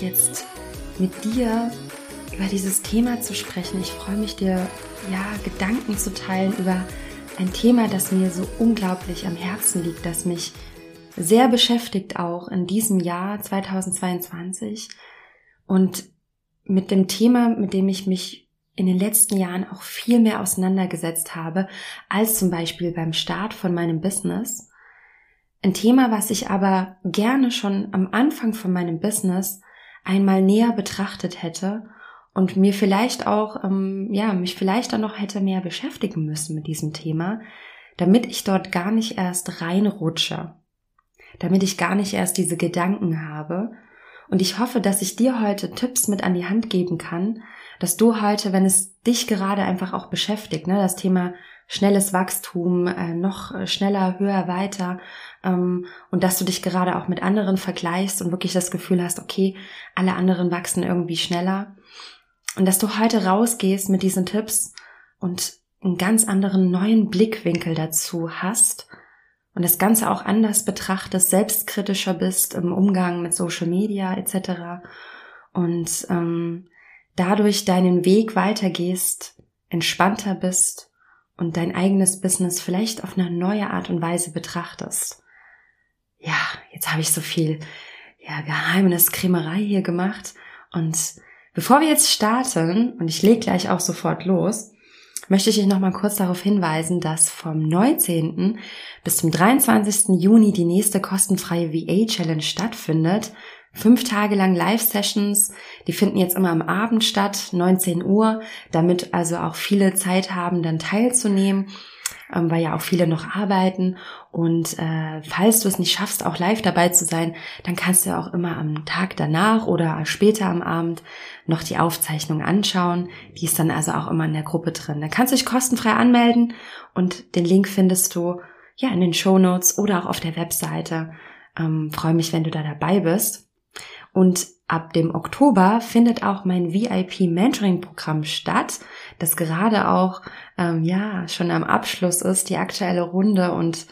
jetzt mit dir über dieses Thema zu sprechen. Ich freue mich dir, ja, Gedanken zu teilen über ein Thema, das mir so unglaublich am Herzen liegt, das mich sehr beschäftigt auch in diesem Jahr 2022 und mit dem Thema, mit dem ich mich in den letzten Jahren auch viel mehr auseinandergesetzt habe, als zum Beispiel beim Start von meinem Business. Ein Thema, was ich aber gerne schon am Anfang von meinem Business einmal näher betrachtet hätte und mir vielleicht auch, ähm, ja, mich vielleicht dann noch hätte mehr beschäftigen müssen mit diesem Thema, damit ich dort gar nicht erst reinrutsche, damit ich gar nicht erst diese Gedanken habe. Und ich hoffe, dass ich dir heute Tipps mit an die Hand geben kann, dass du heute, wenn es dich gerade einfach auch beschäftigt, ne, das Thema schnelles Wachstum, äh, noch schneller, höher, weiter, ähm, und dass du dich gerade auch mit anderen vergleichst und wirklich das Gefühl hast, okay, alle anderen wachsen irgendwie schneller. Und dass du heute rausgehst mit diesen Tipps und einen ganz anderen neuen Blickwinkel dazu hast und das Ganze auch anders betrachtest, selbstkritischer bist im Umgang mit Social Media etc. Und ähm, dadurch deinen Weg weitergehst, entspannter bist und dein eigenes Business vielleicht auf eine neue Art und Weise betrachtest. Ja, jetzt habe ich so viel ja, Geheimniskrämerei hier gemacht und bevor wir jetzt starten und ich lege gleich auch sofort los, möchte ich dich noch mal kurz darauf hinweisen, dass vom 19. bis zum 23. Juni die nächste kostenfreie VA Challenge stattfindet fünf Tage lang Live-Sessions. Die finden jetzt immer am Abend statt, 19 Uhr, damit also auch viele Zeit haben, dann teilzunehmen, ähm, weil ja auch viele noch arbeiten. Und äh, falls du es nicht schaffst, auch live dabei zu sein, dann kannst du auch immer am Tag danach oder später am Abend noch die Aufzeichnung anschauen. Die ist dann also auch immer in der Gruppe drin. Da kannst du dich kostenfrei anmelden und den Link findest du ja in den Show Notes oder auch auf der Webseite. Ähm, Freue mich, wenn du da dabei bist. Und ab dem Oktober findet auch mein VIP Mentoring Programm statt, das gerade auch ähm, ja schon am Abschluss ist, die aktuelle Runde. Und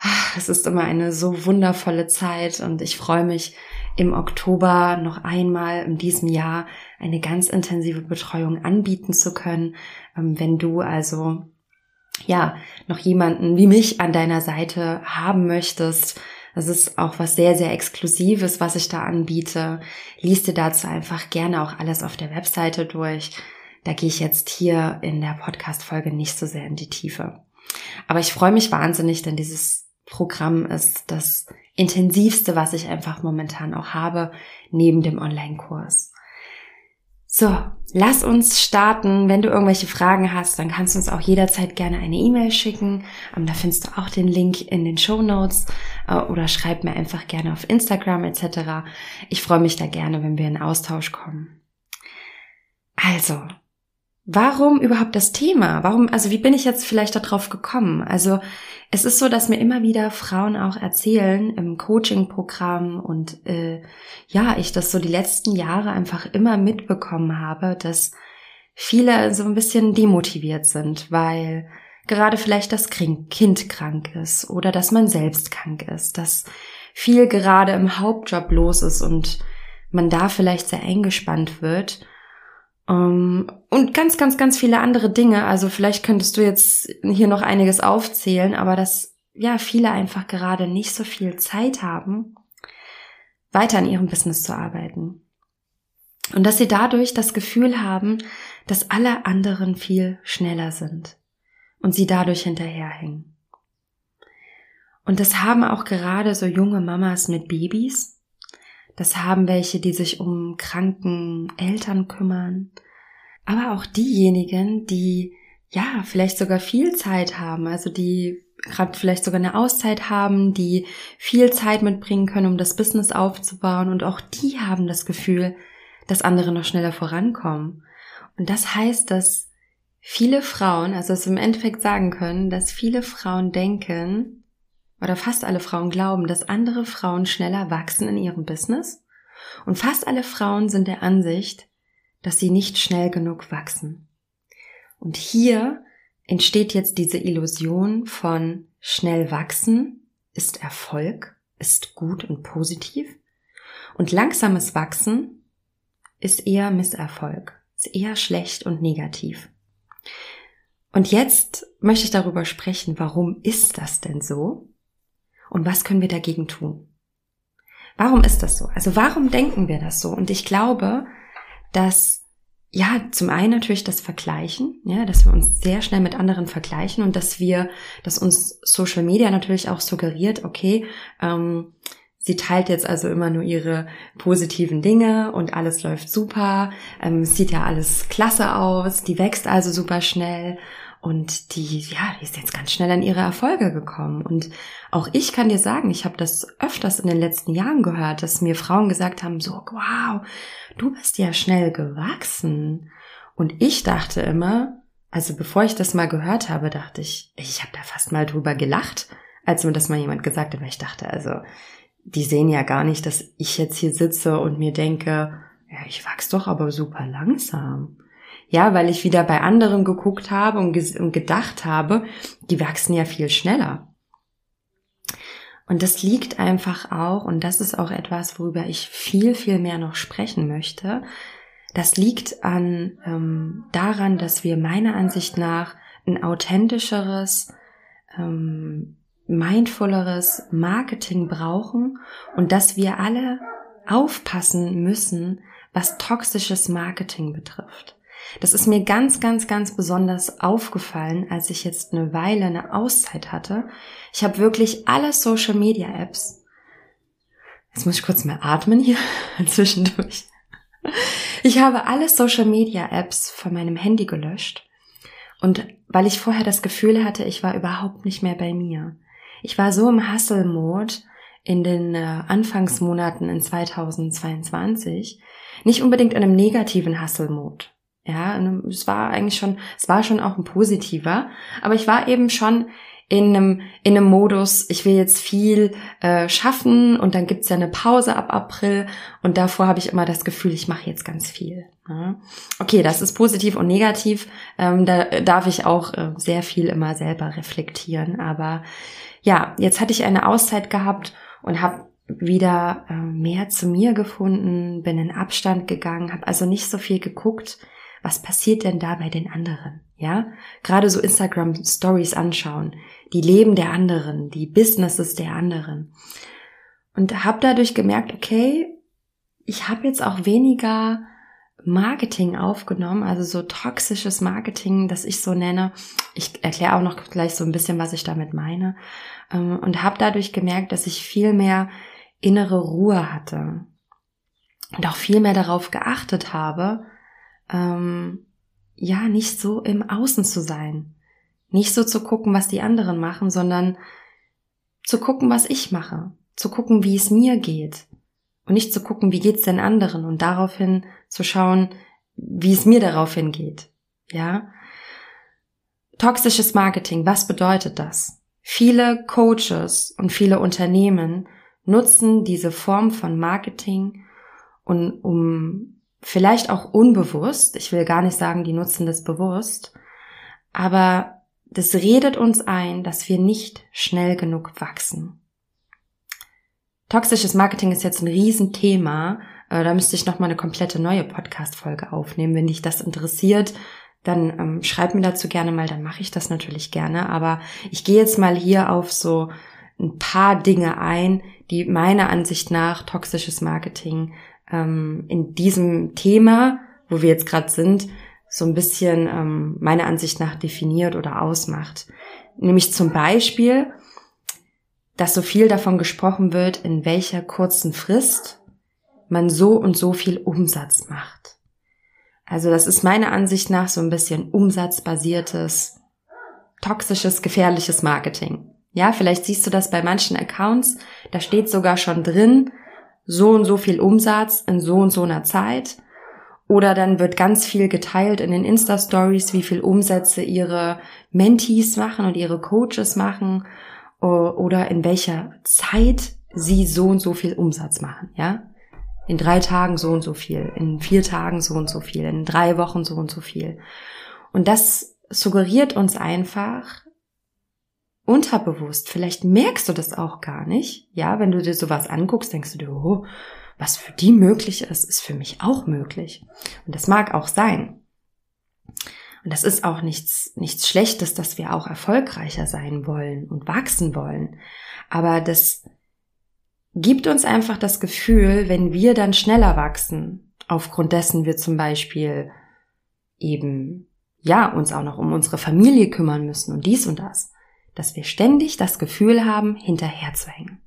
ach, es ist immer eine so wundervolle Zeit. Und ich freue mich im Oktober noch einmal in diesem Jahr eine ganz intensive Betreuung anbieten zu können, ähm, wenn du also ja noch jemanden wie mich an deiner Seite haben möchtest, das ist auch was sehr, sehr Exklusives, was ich da anbiete. Lies dir dazu einfach gerne auch alles auf der Webseite durch. Da gehe ich jetzt hier in der Podcast-Folge nicht so sehr in die Tiefe. Aber ich freue mich wahnsinnig, denn dieses Programm ist das intensivste, was ich einfach momentan auch habe, neben dem Online-Kurs. So, lass uns starten. Wenn du irgendwelche Fragen hast, dann kannst du uns auch jederzeit gerne eine E-Mail schicken. Ähm, da findest du auch den Link in den Show Notes äh, oder schreib mir einfach gerne auf Instagram etc. Ich freue mich da gerne, wenn wir in Austausch kommen. Also, warum überhaupt das Thema? Warum, also wie bin ich jetzt vielleicht darauf gekommen? Also es ist so, dass mir immer wieder Frauen auch erzählen im Coaching-Programm und äh, ja, ich das so die letzten Jahre einfach immer mitbekommen habe, dass viele so ein bisschen demotiviert sind, weil gerade vielleicht das Kind krank ist oder dass man selbst krank ist, dass viel gerade im Hauptjob los ist und man da vielleicht sehr eingespannt wird und ganz, ganz, ganz viele andere Dinge. Also vielleicht könntest du jetzt hier noch einiges aufzählen, aber dass ja viele einfach gerade nicht so viel Zeit haben, weiter an ihrem Business zu arbeiten. Und dass sie dadurch das Gefühl haben, dass alle anderen viel schneller sind und sie dadurch hinterherhängen. Und das haben auch gerade so junge Mamas mit Babys, das haben welche, die sich um kranken Eltern kümmern. Aber auch diejenigen, die ja vielleicht sogar viel Zeit haben, also die gerade vielleicht sogar eine Auszeit haben, die viel Zeit mitbringen können, um das Business aufzubauen. Und auch die haben das Gefühl, dass andere noch schneller vorankommen. Und das heißt, dass viele Frauen, also es im Endeffekt sagen können, dass viele Frauen denken, oder fast alle Frauen glauben, dass andere Frauen schneller wachsen in ihrem Business und fast alle Frauen sind der Ansicht, dass sie nicht schnell genug wachsen. Und hier entsteht jetzt diese Illusion von schnell wachsen ist Erfolg, ist gut und positiv. Und langsames Wachsen ist eher Misserfolg, ist eher schlecht und negativ. Und jetzt möchte ich darüber sprechen, warum ist das denn so? Und was können wir dagegen tun? Warum ist das so? Also warum denken wir das so? Und ich glaube, dass ja, zum einen natürlich das Vergleichen, ja, dass wir uns sehr schnell mit anderen vergleichen und dass wir, dass uns Social Media natürlich auch suggeriert, okay, ähm, sie teilt jetzt also immer nur ihre positiven Dinge und alles läuft super, ähm, sieht ja alles klasse aus, die wächst also super schnell und die, ja, die ist jetzt ganz schnell an ihre Erfolge gekommen. Und auch ich kann dir sagen, ich habe das öfters in den letzten Jahren gehört, dass mir Frauen gesagt haben, so, wow, du bist ja schnell gewachsen. Und ich dachte immer, also bevor ich das mal gehört habe, dachte ich, ich habe da fast mal drüber gelacht, als mir das mal jemand gesagt hat, weil ich dachte, also, die sehen ja gar nicht, dass ich jetzt hier sitze und mir denke, ja, ich wachs doch aber super langsam. Ja, weil ich wieder bei anderen geguckt habe und, und gedacht habe, die wachsen ja viel schneller. Und das liegt einfach auch, und das ist auch etwas, worüber ich viel, viel mehr noch sprechen möchte. Das liegt an ähm, daran, dass wir meiner Ansicht nach ein authentischeres, ähm, mindfulleres Marketing brauchen und dass wir alle aufpassen müssen, was toxisches Marketing betrifft. Das ist mir ganz, ganz, ganz besonders aufgefallen, als ich jetzt eine Weile eine Auszeit hatte. Ich habe wirklich alle Social Media Apps. Jetzt muss ich kurz mal atmen hier zwischendurch. Ich habe alle Social Media Apps von meinem Handy gelöscht. Und weil ich vorher das Gefühl hatte, ich war überhaupt nicht mehr bei mir. Ich war so im Hustle-Mode in den äh, Anfangsmonaten in 2022. Nicht unbedingt in einem negativen Hustle-Mode. Ja, es war eigentlich schon, es war schon auch ein positiver, aber ich war eben schon in einem, in einem Modus, ich will jetzt viel äh, schaffen und dann gibt's ja eine Pause ab April und davor habe ich immer das Gefühl, ich mache jetzt ganz viel. Ja. Okay, das ist positiv und negativ. Ähm, da darf ich auch äh, sehr viel immer selber reflektieren. Aber ja, jetzt hatte ich eine Auszeit gehabt und habe wieder äh, mehr zu mir gefunden, bin in Abstand gegangen, habe also nicht so viel geguckt was passiert denn da bei den anderen? Ja, gerade so Instagram Stories anschauen, die Leben der anderen, die Businesses der anderen. Und habe dadurch gemerkt, okay, ich habe jetzt auch weniger Marketing aufgenommen, also so toxisches Marketing, das ich so nenne. Ich erkläre auch noch gleich so ein bisschen, was ich damit meine. Ähm, und habe dadurch gemerkt, dass ich viel mehr innere Ruhe hatte und auch viel mehr darauf geachtet habe, ähm, ja, nicht so im Außen zu sein. Nicht so zu gucken, was die anderen machen, sondern zu gucken, was ich mache. Zu gucken, wie es mir geht. Und nicht zu gucken, wie geht's den anderen und daraufhin zu schauen, wie es mir daraufhin geht. Ja? Toxisches Marketing, was bedeutet das? Viele Coaches und viele Unternehmen nutzen diese Form von Marketing, und, um vielleicht auch unbewusst, ich will gar nicht sagen, die nutzen das bewusst, aber das redet uns ein, dass wir nicht schnell genug wachsen. Toxisches Marketing ist jetzt ein Riesenthema. Äh, da müsste ich nochmal eine komplette neue Podcast-Folge aufnehmen. Wenn dich das interessiert, dann ähm, schreib mir dazu gerne mal, dann mache ich das natürlich gerne. Aber ich gehe jetzt mal hier auf so ein paar Dinge ein, die meiner Ansicht nach toxisches Marketing ähm, in diesem Thema, wo wir jetzt gerade sind, so ein bisschen ähm, meiner Ansicht nach definiert oder ausmacht. Nämlich zum Beispiel, dass so viel davon gesprochen wird, in welcher kurzen Frist man so und so viel Umsatz macht. Also das ist meiner Ansicht nach so ein bisschen umsatzbasiertes, toxisches, gefährliches Marketing. Ja, vielleicht siehst du das bei manchen Accounts, da steht sogar schon drin, so und so viel Umsatz in so und so einer Zeit. Oder dann wird ganz viel geteilt in den Insta-Stories, wie viel Umsätze ihre Mentees machen und ihre Coaches machen oder in welcher Zeit sie so und so viel Umsatz machen, ja? In drei Tagen so und so viel, in vier Tagen so und so viel, in drei Wochen so und so viel. Und das suggeriert uns einfach, unterbewusst, vielleicht merkst du das auch gar nicht, ja, wenn du dir sowas anguckst, denkst du dir, oh, was für die möglich ist, ist für mich auch möglich. Und das mag auch sein. Und das ist auch nichts, nichts Schlechtes, dass wir auch erfolgreicher sein wollen und wachsen wollen. Aber das gibt uns einfach das Gefühl, wenn wir dann schneller wachsen, aufgrund dessen wir zum Beispiel eben, ja, uns auch noch um unsere Familie kümmern müssen und dies und das, dass wir ständig das Gefühl haben, hinterher zu hängen.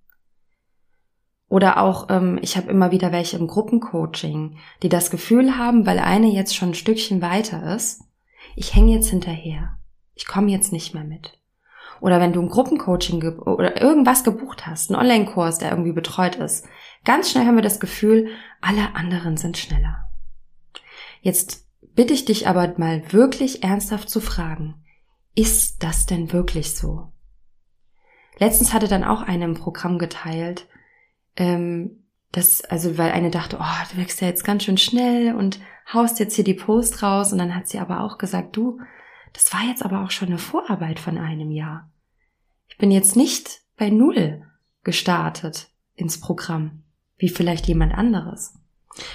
Oder auch, ähm, ich habe immer wieder welche im Gruppencoaching, die das Gefühl haben, weil eine jetzt schon ein Stückchen weiter ist, ich hänge jetzt hinterher. Ich komme jetzt nicht mehr mit. Oder wenn du ein Gruppencoaching oder irgendwas gebucht hast, einen Online-Kurs, der irgendwie betreut ist, ganz schnell haben wir das Gefühl, alle anderen sind schneller. Jetzt bitte ich dich aber mal wirklich ernsthaft zu fragen, ist das denn wirklich so? Letztens hatte dann auch eine im Programm geteilt, ähm, das, also weil eine dachte, oh, du wächst ja jetzt ganz schön schnell und haust jetzt hier die Post raus und dann hat sie aber auch gesagt, du, das war jetzt aber auch schon eine Vorarbeit von einem Jahr. Ich bin jetzt nicht bei Null gestartet ins Programm, wie vielleicht jemand anderes.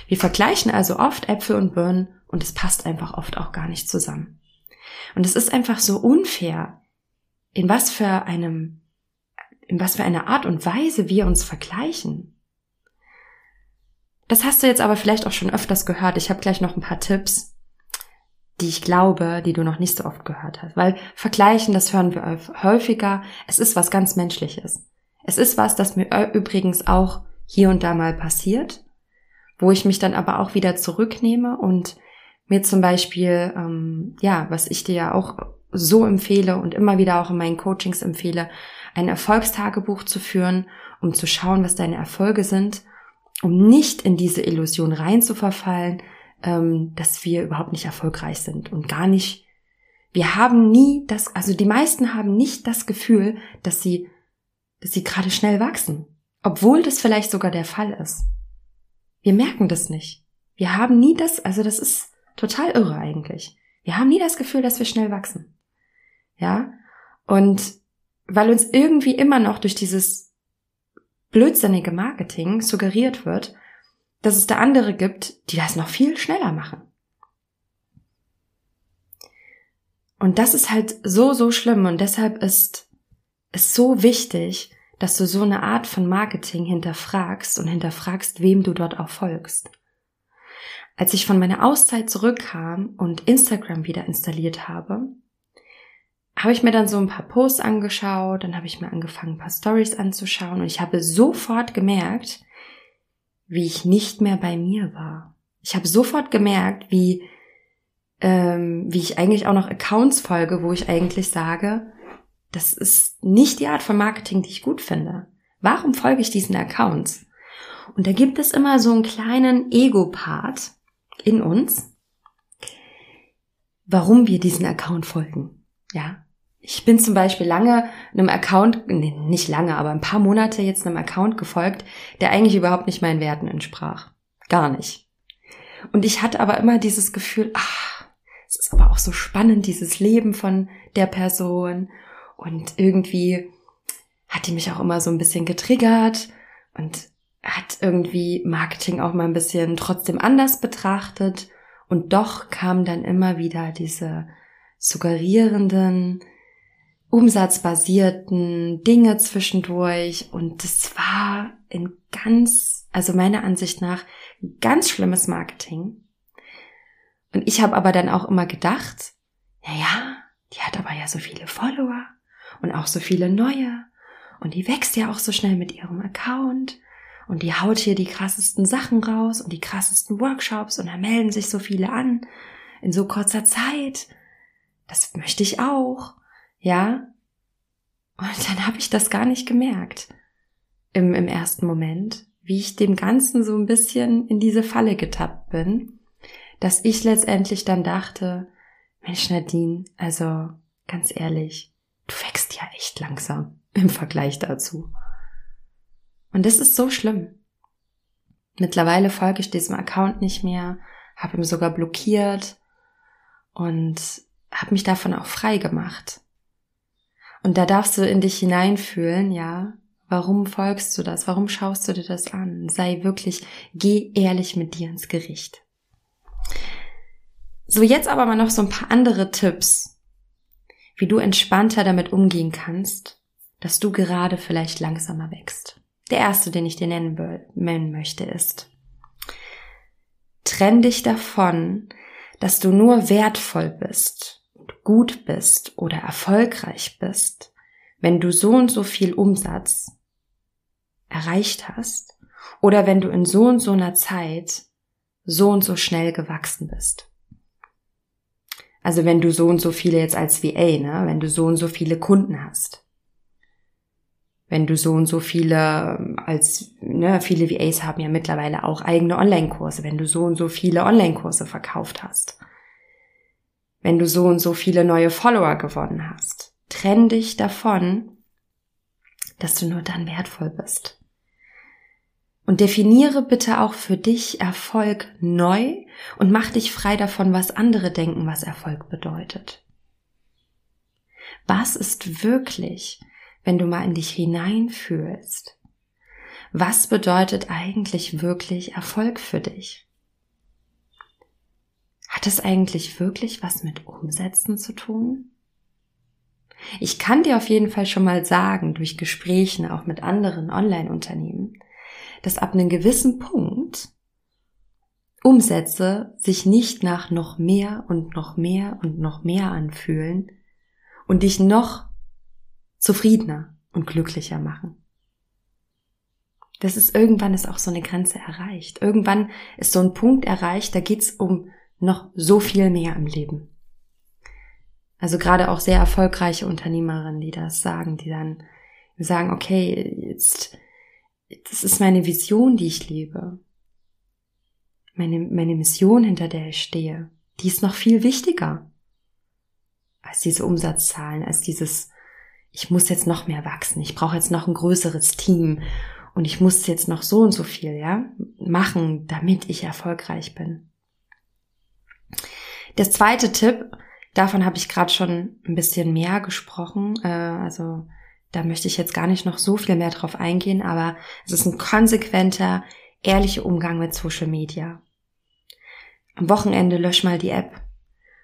Wir vergleichen also oft Äpfel und Birnen und es passt einfach oft auch gar nicht zusammen. Und es ist einfach so unfair, in was für einem in was für eine Art und Weise wir uns vergleichen. Das hast du jetzt aber vielleicht auch schon öfters gehört. Ich habe gleich noch ein paar Tipps, die ich glaube, die du noch nicht so oft gehört hast. Weil vergleichen, das hören wir häufiger. Es ist was ganz Menschliches. Es ist was, das mir übrigens auch hier und da mal passiert, wo ich mich dann aber auch wieder zurücknehme und mir zum Beispiel, ähm, ja, was ich dir ja auch so empfehle und immer wieder auch in meinen Coachings empfehle, ein Erfolgstagebuch zu führen, um zu schauen, was deine Erfolge sind, um nicht in diese Illusion reinzuverfallen, ähm, dass wir überhaupt nicht erfolgreich sind und gar nicht. Wir haben nie das, also die meisten haben nicht das Gefühl, dass sie, dass sie gerade schnell wachsen, obwohl das vielleicht sogar der Fall ist. Wir merken das nicht. Wir haben nie das, also das ist total irre eigentlich. Wir haben nie das Gefühl, dass wir schnell wachsen. Ja? Und weil uns irgendwie immer noch durch dieses blödsinnige Marketing suggeriert wird, dass es da andere gibt, die das noch viel schneller machen. Und das ist halt so, so schlimm und deshalb ist es so wichtig, dass du so eine Art von Marketing hinterfragst und hinterfragst, wem du dort auch folgst. Als ich von meiner Auszeit zurückkam und Instagram wieder installiert habe, habe ich mir dann so ein paar Posts angeschaut, dann habe ich mir angefangen, ein paar Stories anzuschauen und ich habe sofort gemerkt, wie ich nicht mehr bei mir war. Ich habe sofort gemerkt, wie, ähm, wie ich eigentlich auch noch Accounts folge, wo ich eigentlich sage, das ist nicht die Art von Marketing, die ich gut finde. Warum folge ich diesen Accounts? Und da gibt es immer so einen kleinen Ego-Part in uns, warum wir diesen Account folgen. Ja, ich bin zum Beispiel lange einem Account, nee, nicht lange, aber ein paar Monate jetzt einem Account gefolgt, der eigentlich überhaupt nicht meinen Werten entsprach. Gar nicht. Und ich hatte aber immer dieses Gefühl, ach, es ist aber auch so spannend, dieses Leben von der Person. Und irgendwie hat die mich auch immer so ein bisschen getriggert und hat irgendwie Marketing auch mal ein bisschen trotzdem anders betrachtet. Und doch kamen dann immer wieder diese suggerierenden, umsatzbasierten Dinge zwischendurch und das war in ganz, also meiner Ansicht nach, ganz schlimmes Marketing. Und ich habe aber dann auch immer gedacht, naja, die hat aber ja so viele Follower und auch so viele neue und die wächst ja auch so schnell mit ihrem Account und die haut hier die krassesten Sachen raus und die krassesten Workshops und da melden sich so viele an in so kurzer Zeit. Das möchte ich auch. Ja. Und dann habe ich das gar nicht gemerkt im, im ersten Moment, wie ich dem Ganzen so ein bisschen in diese Falle getappt bin, dass ich letztendlich dann dachte, Mensch Nadine, also ganz ehrlich, du wächst ja echt langsam im Vergleich dazu. Und das ist so schlimm. Mittlerweile folge ich diesem Account nicht mehr, habe ihn sogar blockiert und habe mich davon auch frei gemacht. Und da darfst du in dich hineinfühlen, ja. Warum folgst du das? Warum schaust du dir das an? Sei wirklich, geh ehrlich mit dir ins Gericht. So, jetzt aber mal noch so ein paar andere Tipps, wie du entspannter damit umgehen kannst, dass du gerade vielleicht langsamer wächst. Der erste, den ich dir nennen, nennen möchte, ist, trenn dich davon, dass du nur wertvoll bist, gut bist oder erfolgreich bist, wenn du so und so viel Umsatz erreicht hast oder wenn du in so und so einer Zeit so und so schnell gewachsen bist. Also wenn du so und so viele jetzt als VA, ne, wenn du so und so viele Kunden hast wenn du so und so viele als ne, viele VAs haben ja mittlerweile auch eigene Online-Kurse, wenn du so und so viele Online-Kurse verkauft hast, wenn du so und so viele neue Follower gewonnen hast, trenn dich davon, dass du nur dann wertvoll bist. Und definiere bitte auch für dich Erfolg neu und mach dich frei davon, was andere denken, was Erfolg bedeutet. Was ist wirklich wenn du mal in dich hineinfühlst. Was bedeutet eigentlich wirklich Erfolg für dich? Hat es eigentlich wirklich was mit Umsätzen zu tun? Ich kann dir auf jeden Fall schon mal sagen, durch Gesprächen auch mit anderen Online-Unternehmen, dass ab einem gewissen Punkt Umsätze sich nicht nach noch mehr und noch mehr und noch mehr anfühlen und dich noch zufriedener und glücklicher machen. Das ist irgendwann ist auch so eine Grenze erreicht. Irgendwann ist so ein Punkt erreicht, da geht's um noch so viel mehr im Leben. Also gerade auch sehr erfolgreiche Unternehmerinnen, die das sagen, die dann sagen, okay, jetzt, das ist meine Vision, die ich lebe. Meine, meine Mission, hinter der ich stehe, die ist noch viel wichtiger als diese Umsatzzahlen, als dieses ich muss jetzt noch mehr wachsen, ich brauche jetzt noch ein größeres Team und ich muss jetzt noch so und so viel, ja, machen, damit ich erfolgreich bin. Der zweite Tipp, davon habe ich gerade schon ein bisschen mehr gesprochen, äh, also da möchte ich jetzt gar nicht noch so viel mehr drauf eingehen, aber es ist ein konsequenter, ehrlicher Umgang mit Social Media. Am Wochenende lösch mal die App,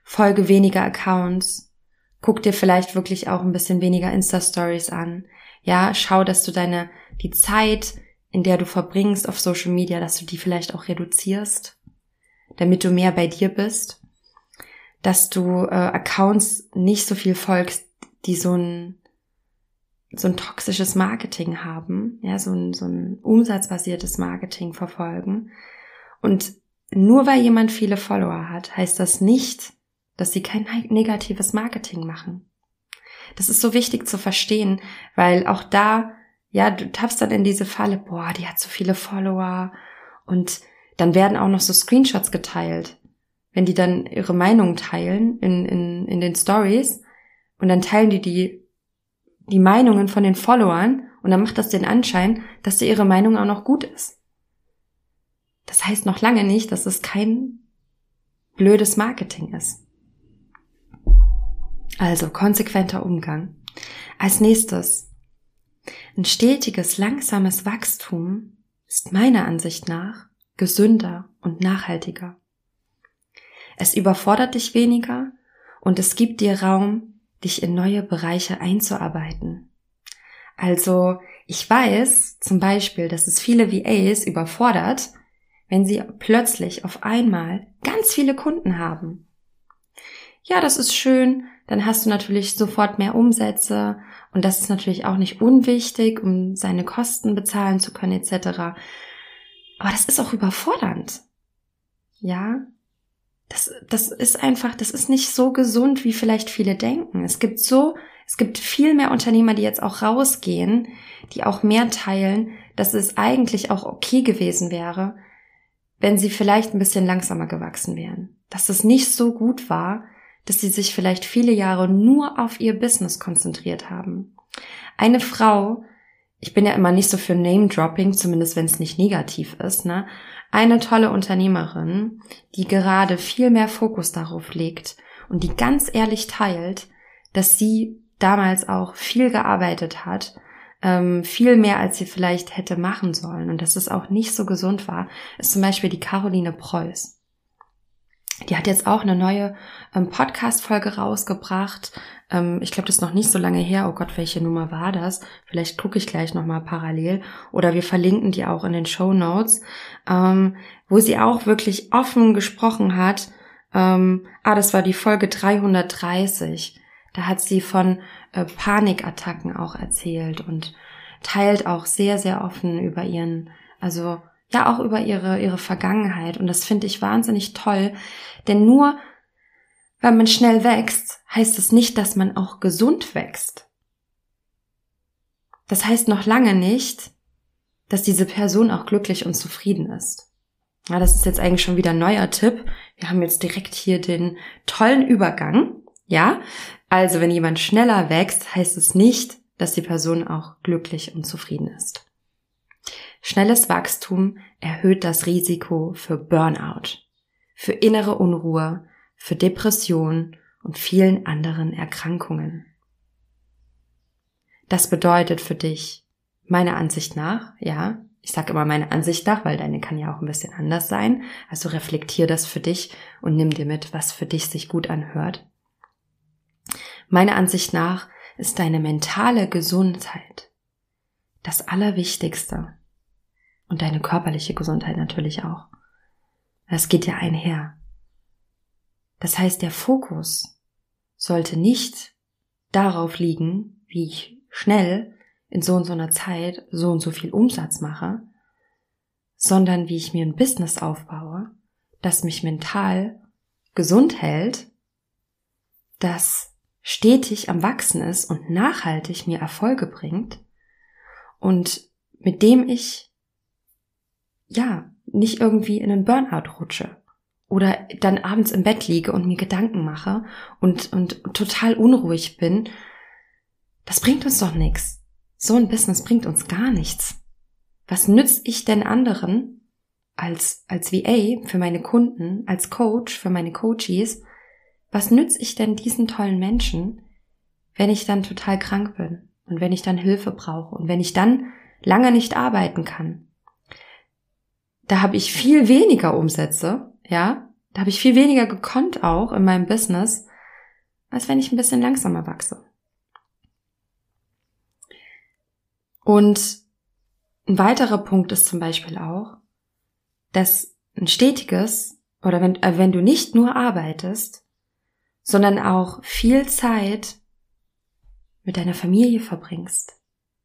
folge weniger Accounts, Guck dir vielleicht wirklich auch ein bisschen weniger Insta-Stories an. Ja, schau, dass du deine, die Zeit, in der du verbringst auf Social Media, dass du die vielleicht auch reduzierst, damit du mehr bei dir bist. Dass du äh, Accounts nicht so viel folgst, die so ein, so ein toxisches Marketing haben, ja, so ein, so ein umsatzbasiertes Marketing verfolgen. Und nur weil jemand viele Follower hat, heißt das nicht, dass sie kein negatives Marketing machen. Das ist so wichtig zu verstehen, weil auch da, ja, du tappst dann in diese Falle, boah, die hat so viele Follower und dann werden auch noch so Screenshots geteilt. Wenn die dann ihre Meinung teilen in, in, in den Stories und dann teilen die, die die Meinungen von den Followern und dann macht das den Anschein, dass dir ihre Meinung auch noch gut ist. Das heißt noch lange nicht, dass es kein blödes Marketing ist. Also konsequenter Umgang. Als nächstes. Ein stetiges, langsames Wachstum ist meiner Ansicht nach gesünder und nachhaltiger. Es überfordert dich weniger und es gibt dir Raum, dich in neue Bereiche einzuarbeiten. Also ich weiß zum Beispiel, dass es viele VAs überfordert, wenn sie plötzlich auf einmal ganz viele Kunden haben. Ja, das ist schön, dann hast du natürlich sofort mehr Umsätze und das ist natürlich auch nicht unwichtig, um seine Kosten bezahlen zu können etc. Aber das ist auch überfordernd. Ja, das, das ist einfach, das ist nicht so gesund, wie vielleicht viele denken. Es gibt so, es gibt viel mehr Unternehmer, die jetzt auch rausgehen, die auch mehr teilen, dass es eigentlich auch okay gewesen wäre, wenn sie vielleicht ein bisschen langsamer gewachsen wären. Dass es nicht so gut war, dass sie sich vielleicht viele Jahre nur auf ihr Business konzentriert haben. Eine Frau, ich bin ja immer nicht so für Name-Dropping, zumindest wenn es nicht negativ ist, ne? Eine tolle Unternehmerin, die gerade viel mehr Fokus darauf legt und die ganz ehrlich teilt, dass sie damals auch viel gearbeitet hat, ähm, viel mehr als sie vielleicht hätte machen sollen und dass es auch nicht so gesund war, ist zum Beispiel die Caroline Preuß. Die hat jetzt auch eine neue ähm, Podcast-Folge rausgebracht. Ähm, ich glaube, das ist noch nicht so lange her. Oh Gott, welche Nummer war das? Vielleicht gucke ich gleich nochmal parallel. Oder wir verlinken die auch in den Show Notes, ähm, wo sie auch wirklich offen gesprochen hat. Ähm, ah, das war die Folge 330. Da hat sie von äh, Panikattacken auch erzählt und teilt auch sehr, sehr offen über ihren, also ja auch über ihre, ihre Vergangenheit. Und das finde ich wahnsinnig toll. Denn nur weil man schnell wächst, heißt es nicht, dass man auch gesund wächst. Das heißt noch lange nicht, dass diese Person auch glücklich und zufrieden ist. Ja, das ist jetzt eigentlich schon wieder ein neuer Tipp. Wir haben jetzt direkt hier den tollen Übergang. Ja, also wenn jemand schneller wächst, heißt es nicht, dass die Person auch glücklich und zufrieden ist. Schnelles Wachstum erhöht das Risiko für Burnout, für innere Unruhe, für Depression und vielen anderen Erkrankungen. Das bedeutet für dich, meiner Ansicht nach, ja, ich sage immer meine Ansicht nach, weil deine kann ja auch ein bisschen anders sein, also reflektier das für dich und nimm dir mit, was für dich sich gut anhört. Meiner Ansicht nach ist deine mentale Gesundheit das Allerwichtigste und deine körperliche Gesundheit natürlich auch. Das geht ja einher. Das heißt, der Fokus sollte nicht darauf liegen, wie ich schnell in so und so einer Zeit so und so viel Umsatz mache, sondern wie ich mir ein Business aufbaue, das mich mental gesund hält, das stetig am Wachsen ist und nachhaltig mir Erfolge bringt und mit dem ich ja, nicht irgendwie in einen Burnout rutsche oder dann abends im Bett liege und mir Gedanken mache und, und total unruhig bin, das bringt uns doch nichts. So ein Business bringt uns gar nichts. Was nütze ich denn anderen als, als VA für meine Kunden, als Coach für meine Coaches? Was nütze ich denn diesen tollen Menschen, wenn ich dann total krank bin und wenn ich dann Hilfe brauche und wenn ich dann lange nicht arbeiten kann? Da habe ich viel weniger Umsätze, ja, da habe ich viel weniger gekonnt auch in meinem Business, als wenn ich ein bisschen langsamer wachse. Und ein weiterer Punkt ist zum Beispiel auch, dass ein stetiges oder wenn, äh, wenn du nicht nur arbeitest, sondern auch viel Zeit mit deiner Familie verbringst,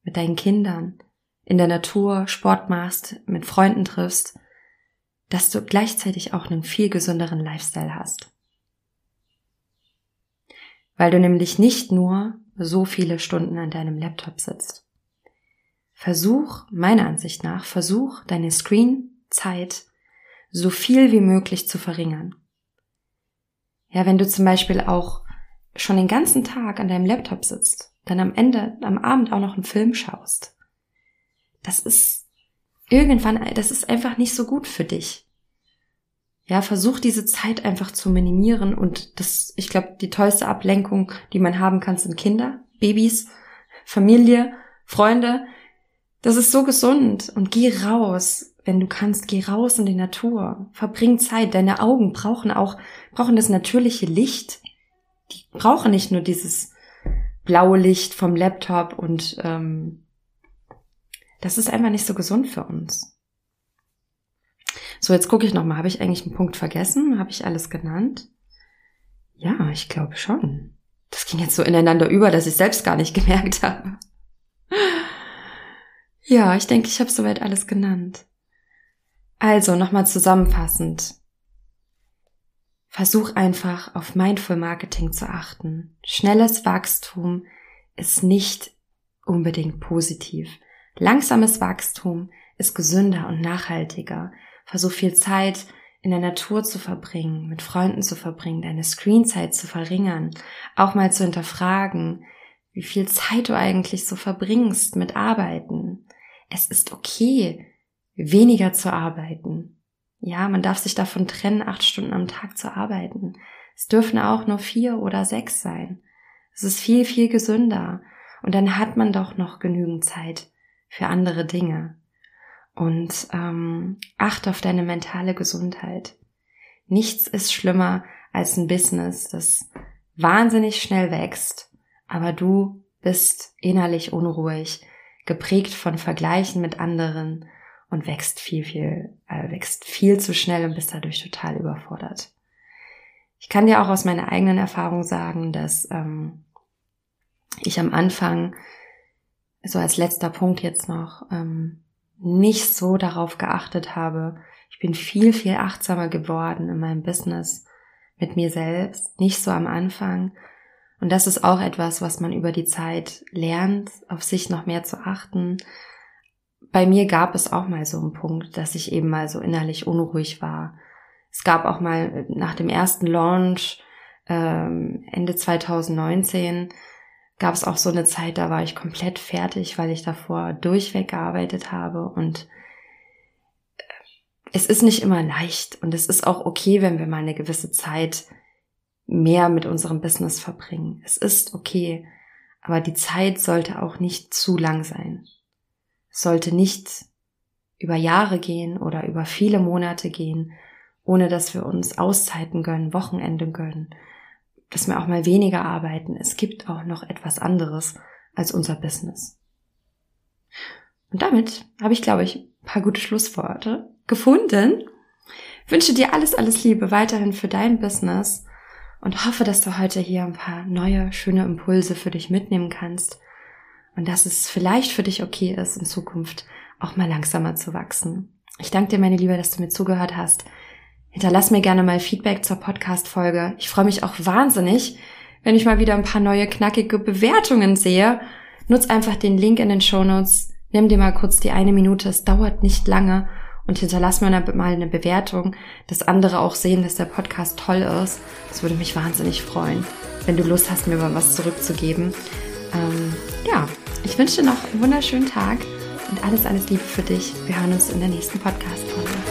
mit deinen Kindern, in der Natur Sport machst, mit Freunden triffst, dass du gleichzeitig auch einen viel gesünderen Lifestyle hast. Weil du nämlich nicht nur so viele Stunden an deinem Laptop sitzt. Versuch, meiner Ansicht nach, versuch deine Screen-Zeit so viel wie möglich zu verringern. Ja, wenn du zum Beispiel auch schon den ganzen Tag an deinem Laptop sitzt, dann am Ende, am Abend auch noch einen Film schaust, das ist irgendwann, das ist einfach nicht so gut für dich. Ja, versuch diese Zeit einfach zu minimieren und das, ich glaube, die tollste Ablenkung, die man haben kann, sind Kinder, Babys, Familie, Freunde. Das ist so gesund und geh raus, wenn du kannst, geh raus in die Natur, verbring Zeit. Deine Augen brauchen auch, brauchen das natürliche Licht. Die brauchen nicht nur dieses blaue Licht vom Laptop und ähm, das ist einfach nicht so gesund für uns. So, jetzt gucke ich nochmal. Habe ich eigentlich einen Punkt vergessen? Habe ich alles genannt? Ja, ich glaube schon. Das ging jetzt so ineinander über, dass ich selbst gar nicht gemerkt habe. Ja, ich denke, ich habe soweit alles genannt. Also, nochmal zusammenfassend. Versuch einfach auf Mindful Marketing zu achten. Schnelles Wachstum ist nicht unbedingt positiv. Langsames Wachstum ist gesünder und nachhaltiger. Versuch viel Zeit in der Natur zu verbringen, mit Freunden zu verbringen, deine Screenzeit zu verringern, auch mal zu hinterfragen, wie viel Zeit du eigentlich so verbringst mit Arbeiten. Es ist okay, weniger zu arbeiten. Ja, man darf sich davon trennen, acht Stunden am Tag zu arbeiten. Es dürfen auch nur vier oder sechs sein. Es ist viel, viel gesünder. Und dann hat man doch noch genügend Zeit für andere Dinge. Und ähm, acht auf deine mentale Gesundheit. Nichts ist schlimmer als ein Business, das wahnsinnig schnell wächst, aber du bist innerlich unruhig, geprägt von Vergleichen mit anderen und wächst viel, viel, äh, wächst viel zu schnell und bist dadurch total überfordert. Ich kann dir auch aus meiner eigenen Erfahrung sagen, dass ähm, ich am Anfang, so als letzter Punkt jetzt noch, ähm, nicht so darauf geachtet habe. Ich bin viel, viel achtsamer geworden in meinem Business mit mir selbst, nicht so am Anfang. Und das ist auch etwas, was man über die Zeit lernt, auf sich noch mehr zu achten. Bei mir gab es auch mal so einen Punkt, dass ich eben mal so innerlich unruhig war. Es gab auch mal nach dem ersten Launch ähm, Ende 2019 gab es auch so eine Zeit, da war ich komplett fertig, weil ich davor durchweg gearbeitet habe und äh, es ist nicht immer leicht und es ist auch okay, wenn wir mal eine gewisse Zeit mehr mit unserem Business verbringen. Es ist okay, aber die Zeit sollte auch nicht zu lang sein. Es sollte nicht über Jahre gehen oder über viele Monate gehen, ohne dass wir uns Auszeiten gönnen, Wochenende gönnen, dass wir auch mal weniger arbeiten. Es gibt auch noch etwas anderes als unser Business. Und damit habe ich, glaube ich, ein paar gute Schlussworte gefunden. Wünsche dir alles, alles Liebe weiterhin für dein Business und hoffe, dass du heute hier ein paar neue, schöne Impulse für dich mitnehmen kannst und dass es vielleicht für dich okay ist, in Zukunft auch mal langsamer zu wachsen. Ich danke dir, meine Liebe, dass du mir zugehört hast. Hinterlass mir gerne mal Feedback zur Podcast-Folge. Ich freue mich auch wahnsinnig, wenn ich mal wieder ein paar neue knackige Bewertungen sehe. Nutz einfach den Link in den Show Notes. Nimm dir mal kurz die eine Minute. Es dauert nicht lange. Und hinterlass mir mal eine Bewertung, dass andere auch sehen, dass der Podcast toll ist. Das würde mich wahnsinnig freuen, wenn du Lust hast, mir mal was zurückzugeben. Ähm, ja, ich wünsche dir noch einen wunderschönen Tag und alles, alles Liebe für dich. Wir hören uns in der nächsten Podcast-Folge.